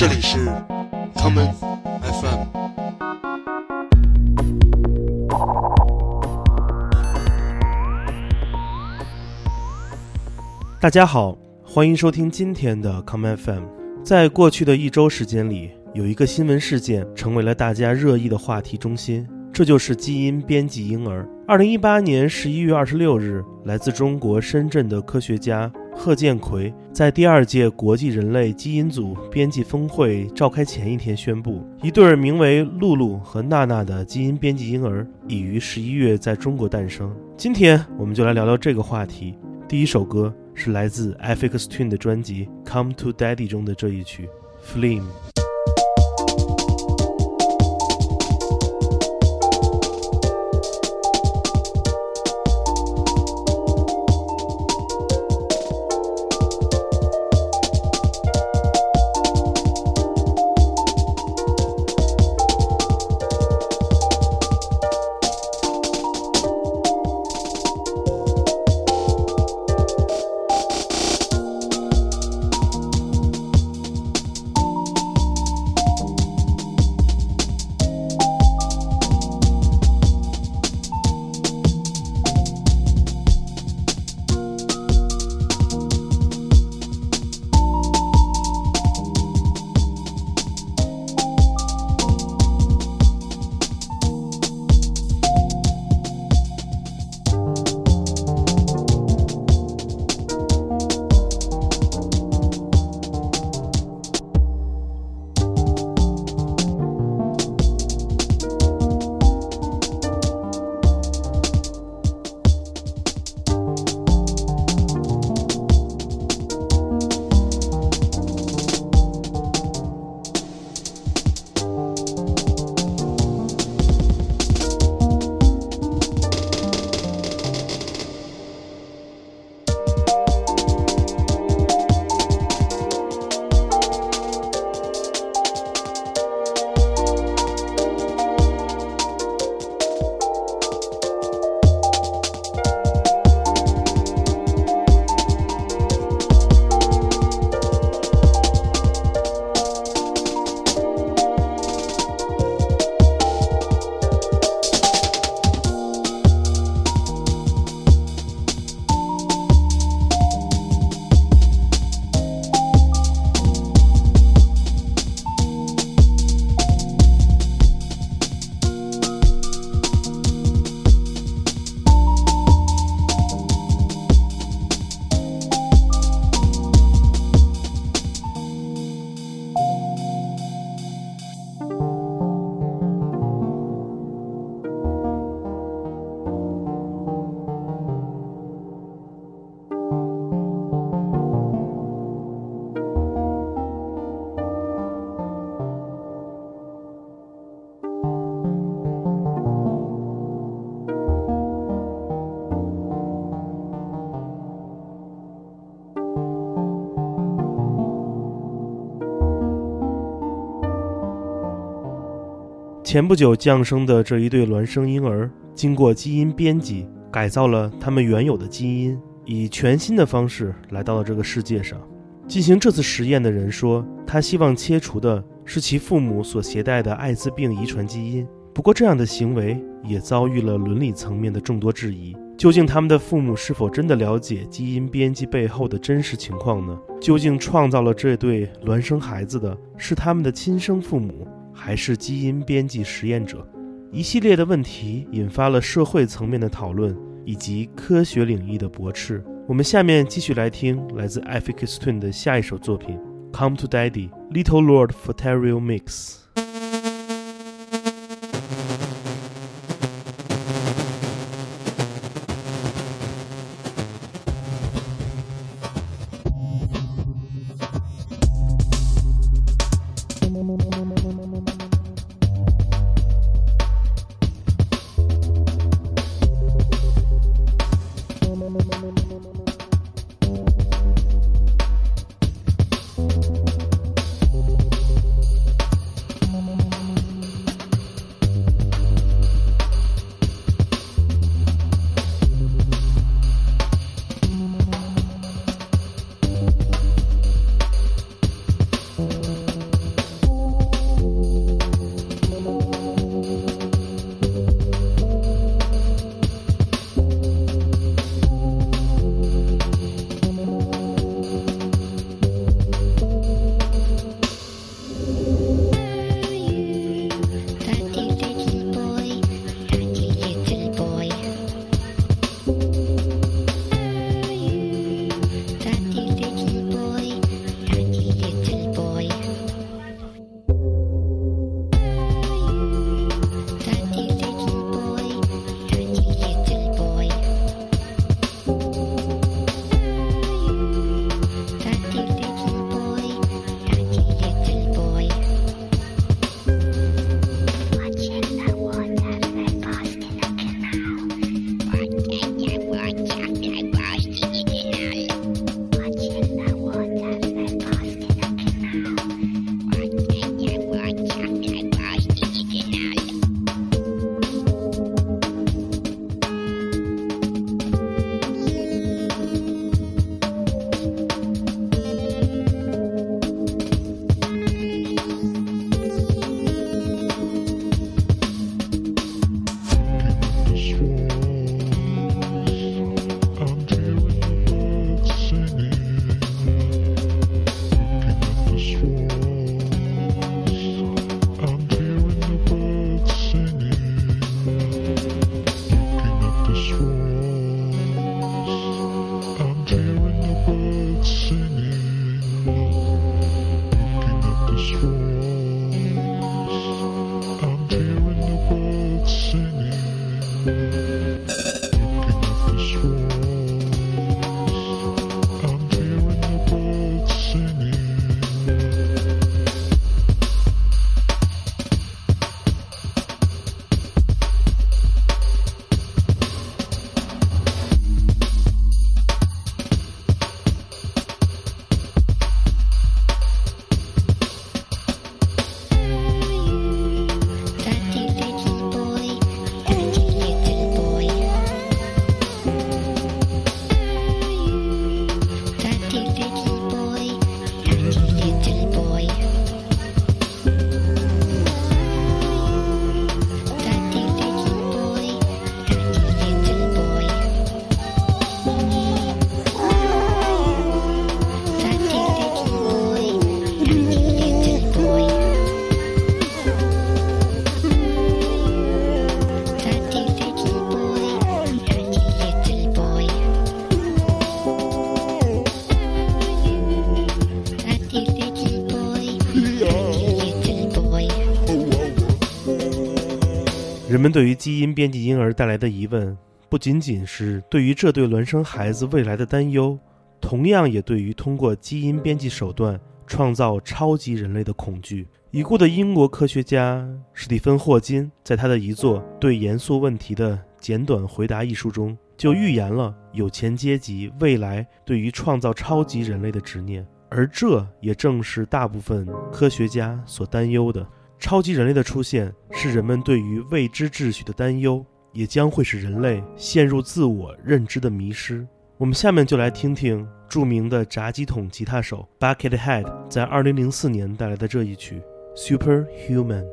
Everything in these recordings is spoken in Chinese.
这里是 common FM。大家好，欢迎收听今天的 common FM。在过去的一周时间里，有一个新闻事件成为了大家热议的话题中心，这就是基因编辑婴儿。二零一八年十一月二十六日，来自中国深圳的科学家贺建奎在第二届国际人类基因组编辑峰会召开前一天宣布，一对名为露露和娜娜的基因编辑婴儿已于十一月在中国诞生。今天我们就来聊聊这个话题。第一首歌是来自 FX Twin 的专辑《Come to Daddy》中的这一曲《Flame》。前不久降生的这一对孪生婴儿，经过基因编辑改造了他们原有的基因，以全新的方式来到了这个世界上。进行这次实验的人说，他希望切除的是其父母所携带的艾滋病遗传基因。不过，这样的行为也遭遇了伦理层面的众多质疑：究竟他们的父母是否真的了解基因编辑背后的真实情况呢？究竟创造了这对孪生孩子的是他们的亲生父母？还是基因编辑实验者，一系列的问题引发了社会层面的讨论以及科学领域的驳斥。我们下面继续来听来自 Affix Twin 的下一首作品《Come to Daddy Little Lord f o t e r i o Mix》。对于基因编辑婴儿带来的疑问，不仅仅是对于这对孪生孩子未来的担忧，同样也对于通过基因编辑手段创造超级人类的恐惧。已故的英国科学家史蒂芬·霍金在他的遗作《对严肃问题的简短回答》一书中，就预言了有钱阶级未来对于创造超级人类的执念，而这也正是大部分科学家所担忧的。超级人类的出现是人们对于未知秩序的担忧，也将会使人类陷入自我认知的迷失。我们下面就来听听著名的炸鸡桶吉他手 Buckethead 在2004年带来的这一曲。superhuman.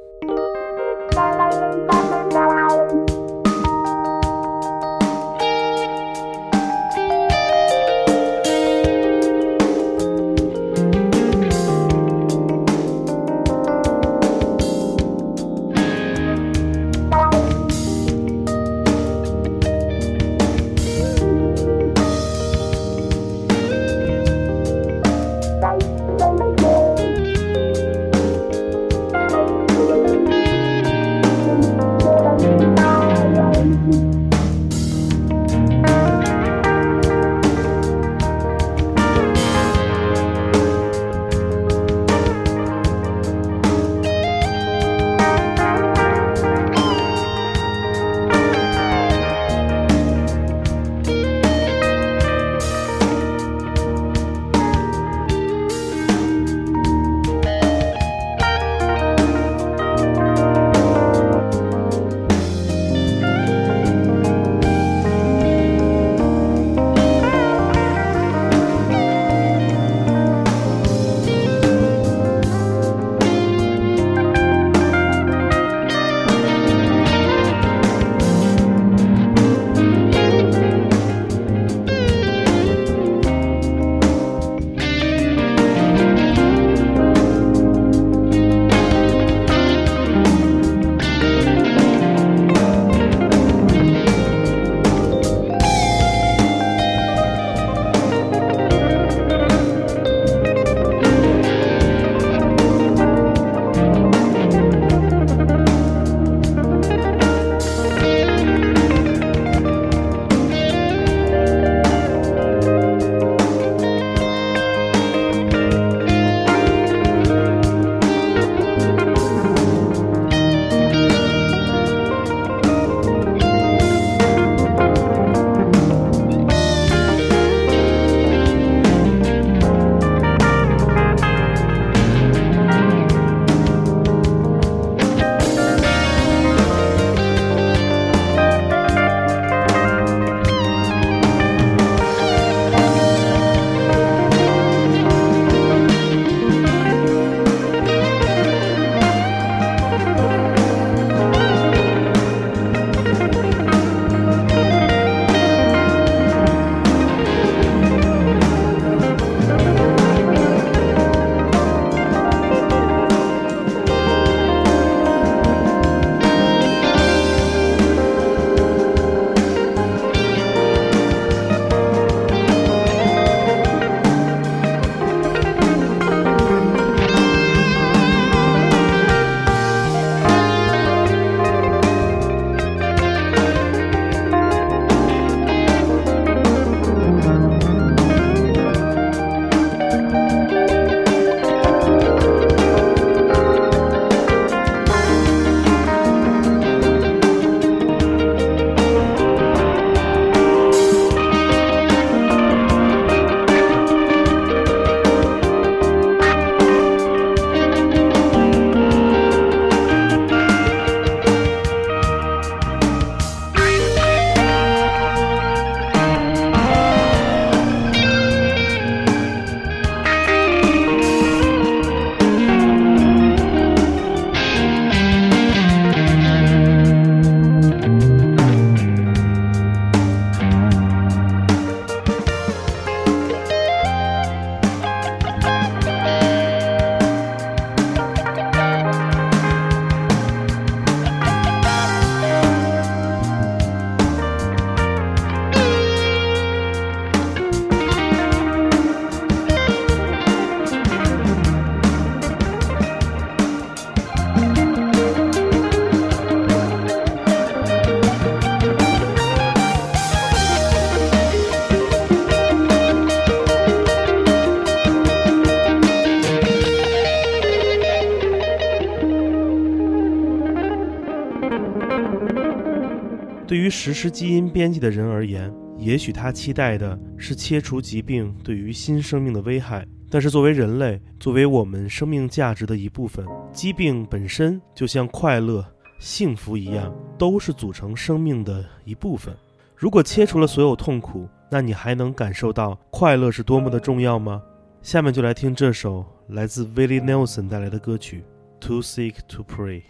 对于实施基因编辑的人而言，也许他期待的是切除疾病对于新生命的危害。但是作为人类，作为我们生命价值的一部分，疾病本身就像快乐、幸福一样，都是组成生命的一部分。如果切除了所有痛苦，那你还能感受到快乐是多么的重要吗？下面就来听这首来自 Willie Nelson 带来的歌曲《Too Sick to Pray》。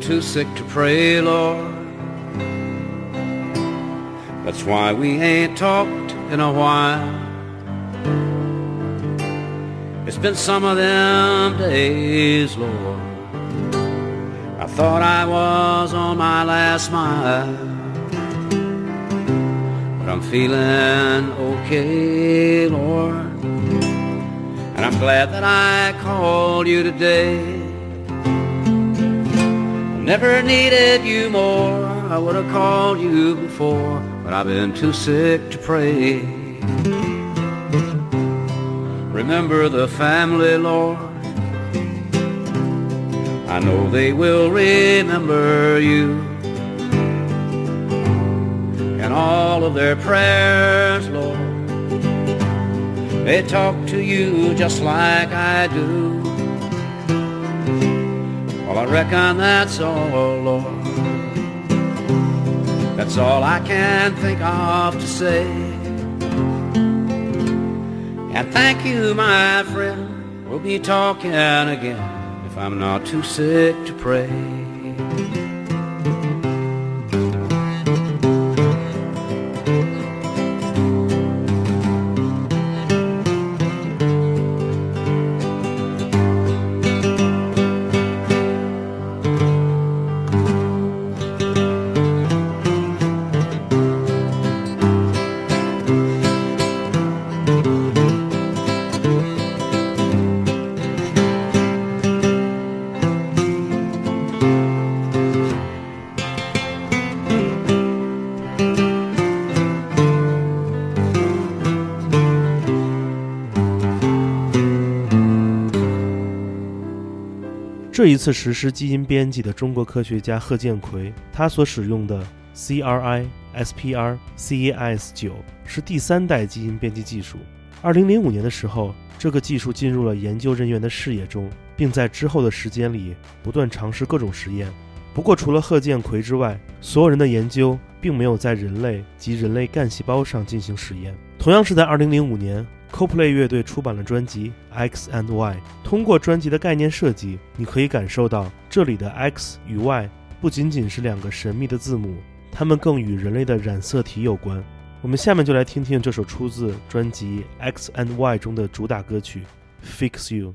Too sick to pray, Lord. That's why we ain't talked in a while. It's been some of them days, Lord. I thought I was on my last mile. But I'm feeling okay, Lord. And I'm glad that I called you today. Never needed you more. I would have called you before, but I've been too sick to pray. Remember the family, Lord. I know they will remember you. And all of their prayers, Lord. They talk to you just like I do. I reckon that's all, Lord. That's all I can think of to say. And thank you, my friend. We'll be talking again if I'm not too sick to pray. 这一次实施基因编辑的中国科学家贺建奎，他所使用的 CRISPR Cas 九是第三代基因编辑技术。二零零五年的时候，这个技术进入了研究人员的视野中，并在之后的时间里不断尝试各种实验。不过，除了贺建奎之外，所有人的研究并没有在人类及人类干细胞上进行实验。同样是在二零零五年。Coldplay 乐队出版了专辑《X and Y》。通过专辑的概念设计，你可以感受到这里的 X 与 Y 不仅仅是两个神秘的字母，它们更与人类的染色体有关。我们下面就来听听这首出自专辑《X and Y》中的主打歌曲《Fix You》。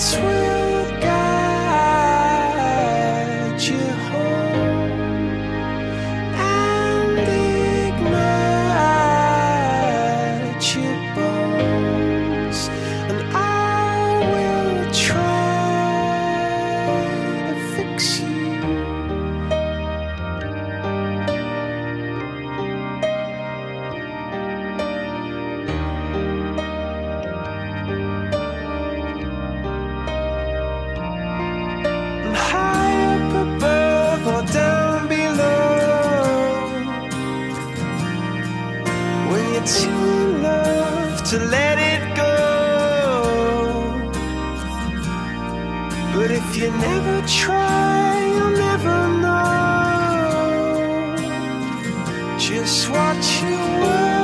sweet. But if you never try, you'll never know just what you were.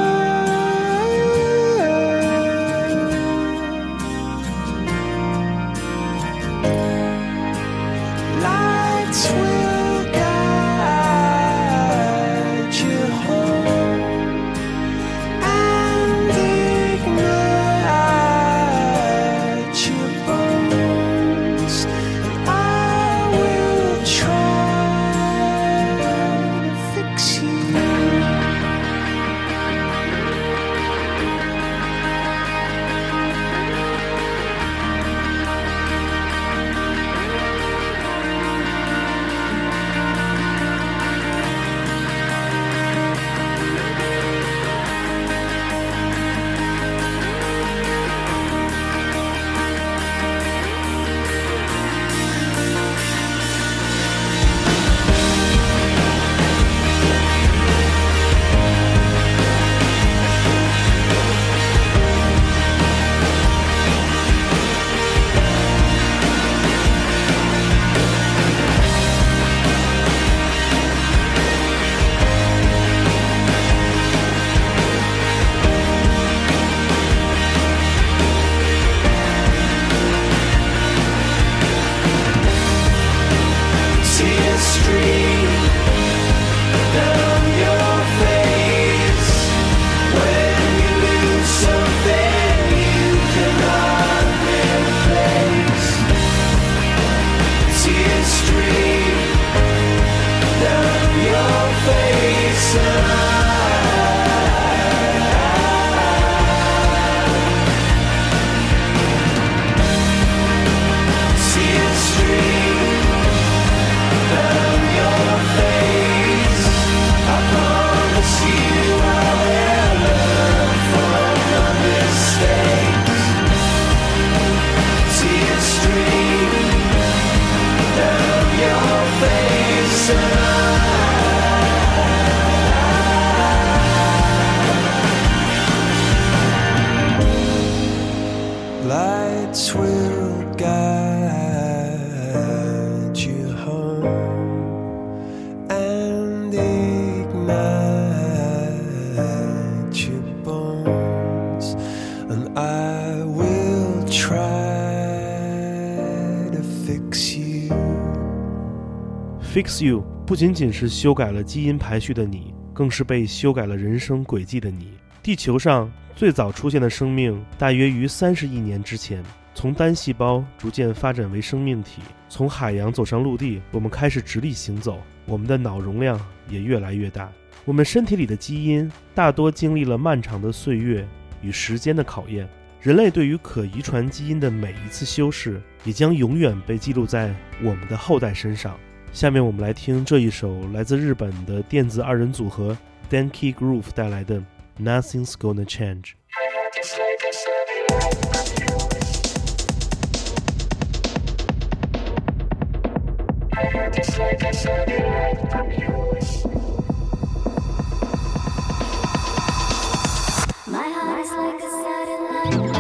XU 不仅仅是修改了基因排序的你，更是被修改了人生轨迹的你。地球上最早出现的生命大约于三十亿年之前，从单细胞逐渐发展为生命体，从海洋走上陆地，我们开始直立行走，我们的脑容量也越来越大。我们身体里的基因大多经历了漫长的岁月与时间的考验。人类对于可遗传基因的每一次修饰，也将永远被记录在我们的后代身上。下面我们来听这一首来自日本的电子二人组合 Denki Groove 带来的《Nothing's Gonna Change》。 My heart is like a satellite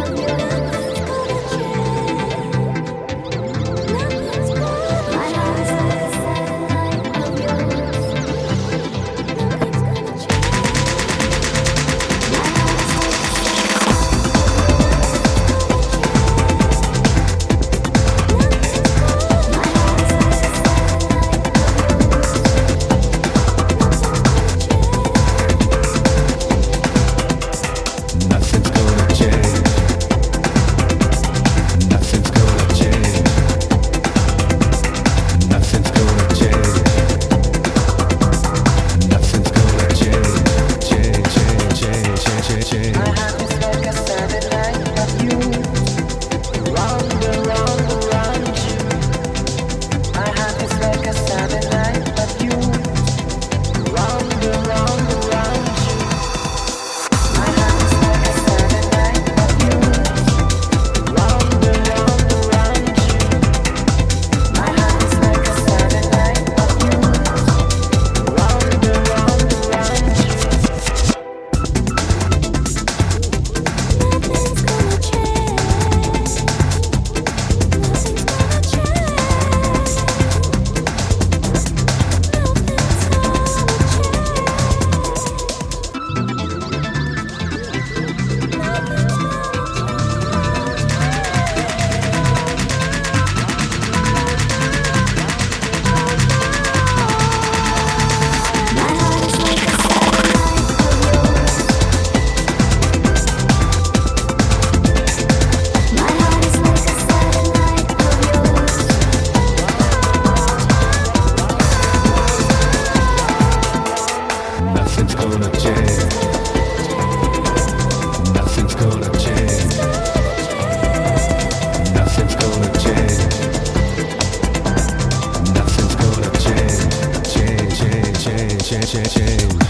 change.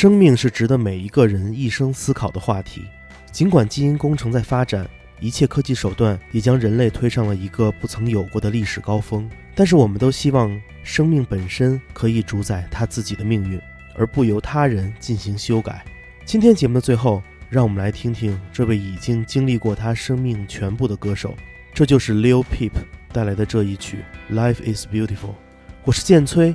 生命是值得每一个人一生思考的话题。尽管基因工程在发展，一切科技手段也将人类推上了一个不曾有过的历史高峰，但是我们都希望生命本身可以主宰它自己的命运，而不由他人进行修改。今天节目的最后，让我们来听听这位已经经历过他生命全部的歌手，这就是 Lil Peep 带来的这一曲《Life Is Beautiful》。我是剑崔，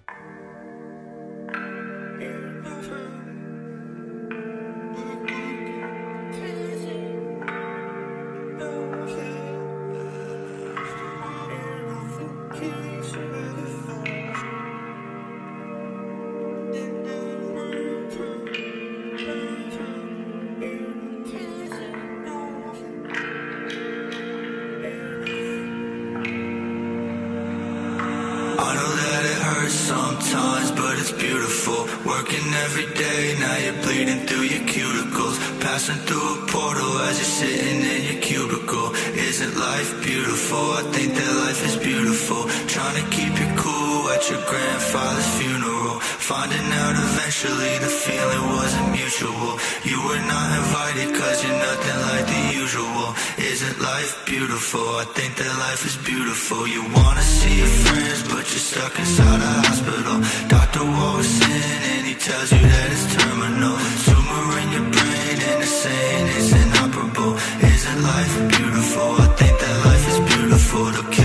Beautiful. You wanna see your friends, but you're stuck inside a hospital. Doctor walks in and he tells you that it's terminal. Tumor in your brain and they're saying it's inoperable. Isn't life beautiful? I think that life is beautiful.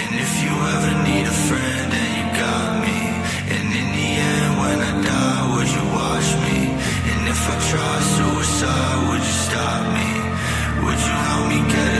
And if you ever need a friend, then you got me. And in the end, when I die, would you watch me? And if I try suicide, would you stop me? Would you help me get a